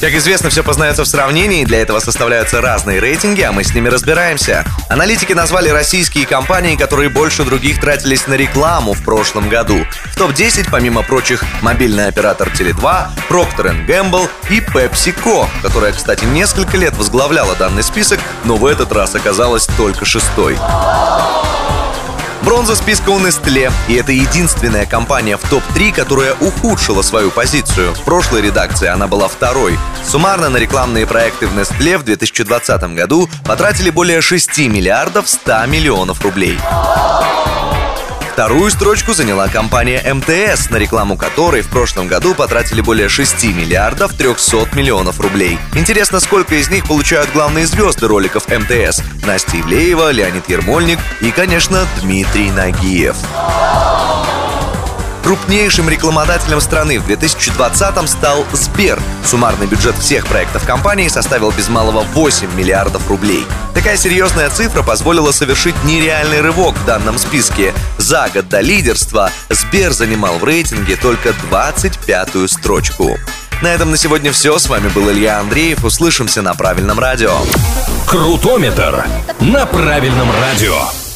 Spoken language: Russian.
Как известно, все познается в сравнении, для этого составляются разные рейтинги, а мы с ними разбираемся. Аналитики назвали российские компании, которые больше других тратились на рекламу в прошлом году. В топ-10, помимо прочих, мобильный оператор Теле2, Procter Gamble и PepsiCo, которая, кстати, несколько лет возглавляла данный список, но в этот раз оказалась только шестой. Бронза списка у Nestle, и это единственная компания в топ-3, которая ухудшила свою позицию. В прошлой редакции она была второй. Суммарно на рекламные проекты в Nestle в 2020 году потратили более 6 миллиардов 100 миллионов рублей. Вторую строчку заняла компания МТС, на рекламу которой в прошлом году потратили более 6 миллиардов 300 миллионов рублей. Интересно, сколько из них получают главные звезды роликов МТС? Настя Ивлеева, Леонид Ермольник и, конечно, Дмитрий Нагиев. Крупнейшим рекламодателем страны в 2020-м стал Сбер. Суммарный бюджет всех проектов компании составил без малого 8 миллиардов рублей. Такая серьезная цифра позволила совершить нереальный рывок в данном списке. За год до лидерства Сбер занимал в рейтинге только 25-ю строчку. На этом на сегодня все. С вами был Илья Андреев. Услышимся на правильном радио. Крутометр на правильном радио.